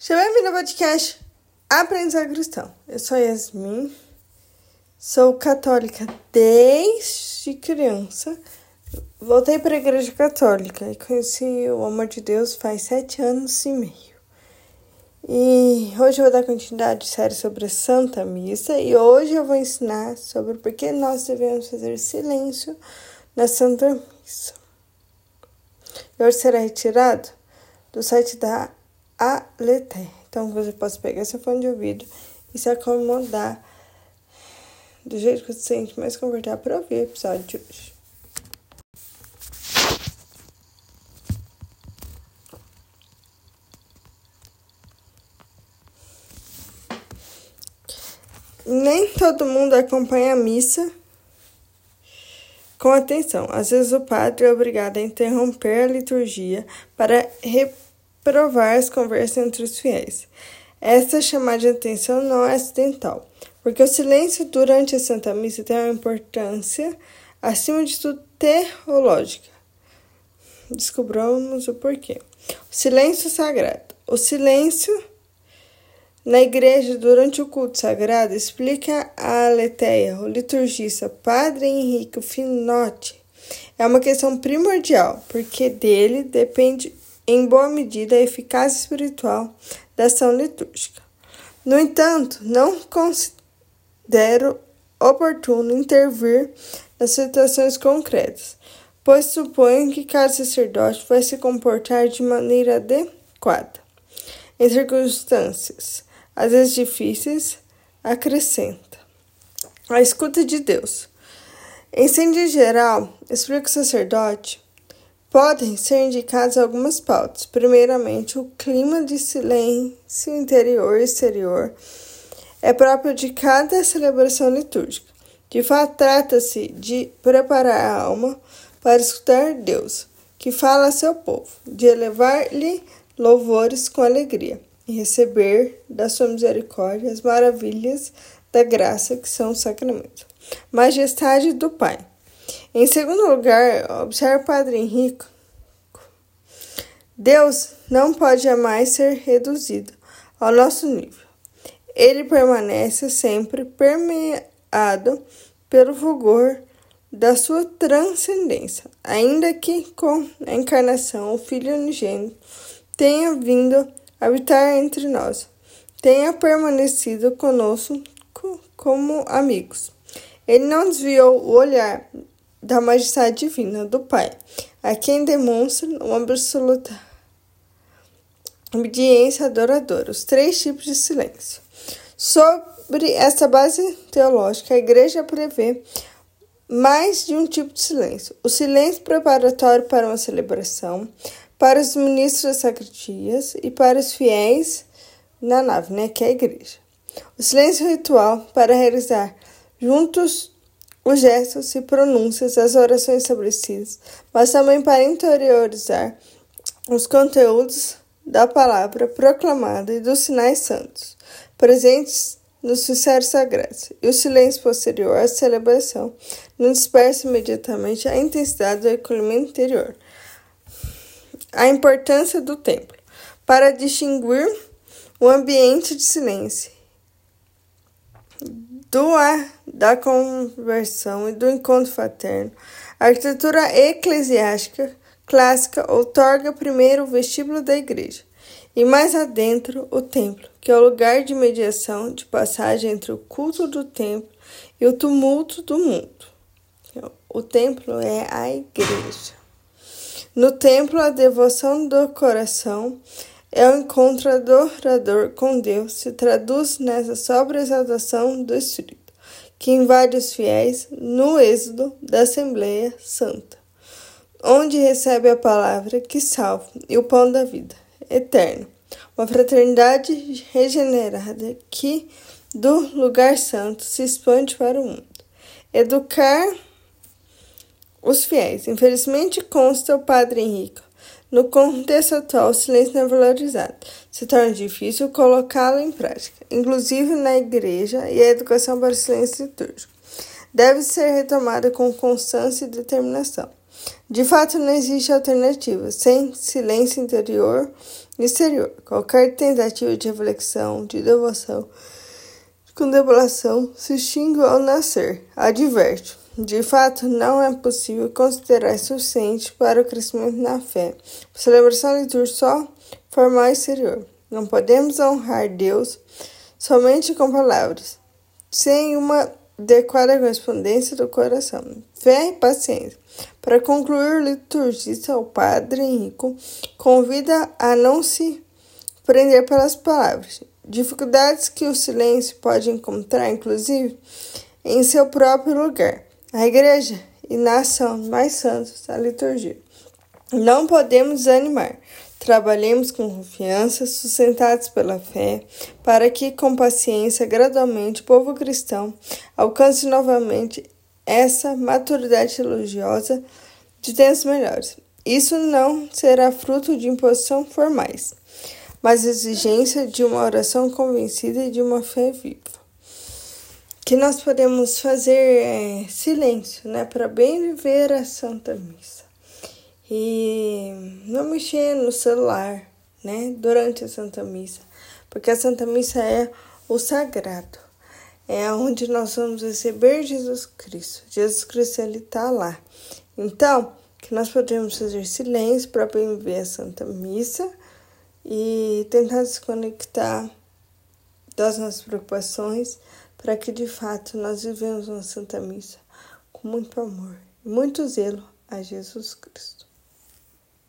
Seja bem-vindo ao podcast Aprendizado Cristão. Eu sou Yasmin, sou católica desde criança. Voltei para a Igreja Católica e conheci o amor de Deus faz sete anos e meio. E hoje eu vou dar continuidade série sobre a Santa Missa e hoje eu vou ensinar sobre por que nós devemos fazer silêncio na Santa Missa. E hoje será retirado do site da Aleté. Então você pode pegar seu fone de ouvido e se acomodar do jeito que você se sente mais confortável para ouvir o episódio de hoje. Nem todo mundo acompanha a missa com atenção. Às vezes o padre é obrigado a interromper a liturgia para reprovar as conversas entre os fiéis. Essa chamada de atenção não é acidental, porque o silêncio durante a Santa Missa tem uma importância, acima de tudo, teológica. Descobramos o porquê. O silêncio sagrado. O silêncio na igreja, durante o culto sagrado, explica a aleteia, o liturgista Padre Henrique Finotti. É uma questão primordial, porque dele depende em boa medida a eficácia espiritual da ação litúrgica. No entanto, não considero oportuno intervir nas situações concretas, pois suponho que cada sacerdote vai se comportar de maneira adequada em circunstâncias às vezes difíceis, acrescenta. A escuta de Deus. Em sentido geral, explica o sacerdote, podem ser indicadas algumas pautas. Primeiramente, o clima de silêncio interior e exterior é próprio de cada celebração litúrgica. De fato, trata-se de preparar a alma para escutar Deus, que fala a seu povo, de elevar-lhe louvores com alegria e receber da sua misericórdia as maravilhas da graça que são os sacramentos. Majestade do Pai. Em segundo lugar, observe o Padre Henrique. Deus não pode jamais ser reduzido ao nosso nível. Ele permanece sempre permeado pelo fulgor da sua transcendência, ainda que com a encarnação o Filho unigênito tenha vindo habitar entre nós, tenha permanecido conosco como amigos. Ele não desviou o olhar da majestade divina do Pai, a quem demonstra uma absoluta obediência adoradora, os três tipos de silêncio. Sobre essa base teológica, a Igreja prevê mais de um tipo de silêncio: o silêncio preparatório para uma celebração, para os ministros das sacristías e para os fiéis na nave, né, que é a igreja. O silêncio ritual para realizar juntos os gestos e pronúncias das orações estabelecidas, mas também para interiorizar os conteúdos da palavra proclamada e dos sinais santos, presentes nos sinceros sagrados, e o silêncio posterior à celebração não dispersa imediatamente a intensidade do recolhimento interior, a importância do templo. Para distinguir o ambiente de silêncio do ar da conversão e do encontro fraterno. A arquitetura eclesiástica clássica outorga primeiro o vestíbulo da igreja e mais adentro o templo, que é o lugar de mediação de passagem entre o culto do templo e o tumulto do mundo. O templo é a igreja. No templo, a devoção do coração é o encontro adorador com Deus, se traduz nessa sobreexaltação do Espírito, que invade os fiéis no êxodo da Assembleia Santa, onde recebe a palavra que salva e o pão da vida eterna. Uma fraternidade regenerada que, do lugar santo, se expande para o mundo. Educar os fiéis. Infelizmente, consta o padre Henrique. No contexto atual, o silêncio não é valorizado. Se torna difícil colocá-lo em prática, inclusive na igreja e a educação para o silêncio litúrgico. Deve ser retomada com constância e determinação. De fato, não existe alternativa. Sem silêncio interior e exterior, qualquer tentativa de reflexão, de devoção, de contemplação se extingue ao nascer. Adverte. De fato, não é possível considerar suficiente para o crescimento na fé. Celebração litúrgica só formal exterior. Não podemos honrar Deus somente com palavras, sem uma adequada correspondência do coração. Fé e paciência. Para concluir, o liturgista, o Padre Henrico, convida a não se prender pelas palavras. Dificuldades que o silêncio pode encontrar, inclusive, em seu próprio lugar a igreja e nação mais santos da liturgia. Não podemos desanimar. Trabalhemos com confiança, sustentados pela fé, para que, com paciência, gradualmente, o povo cristão alcance novamente essa maturidade religiosa de tempos melhores. Isso não será fruto de imposição formais, mas exigência de uma oração convencida e de uma fé viva que nós podemos fazer é, silêncio, né, para bem viver a Santa Missa. E não mexer no celular, né, durante a Santa Missa, porque a Santa Missa é o sagrado. É onde nós vamos receber Jesus Cristo. Jesus Cristo ele está lá. Então, que nós podemos fazer silêncio para bem viver a Santa Missa e tentar se conectar das nossas preocupações para que de fato nós vivemos uma Santa Missa com muito amor e muito zelo a Jesus Cristo.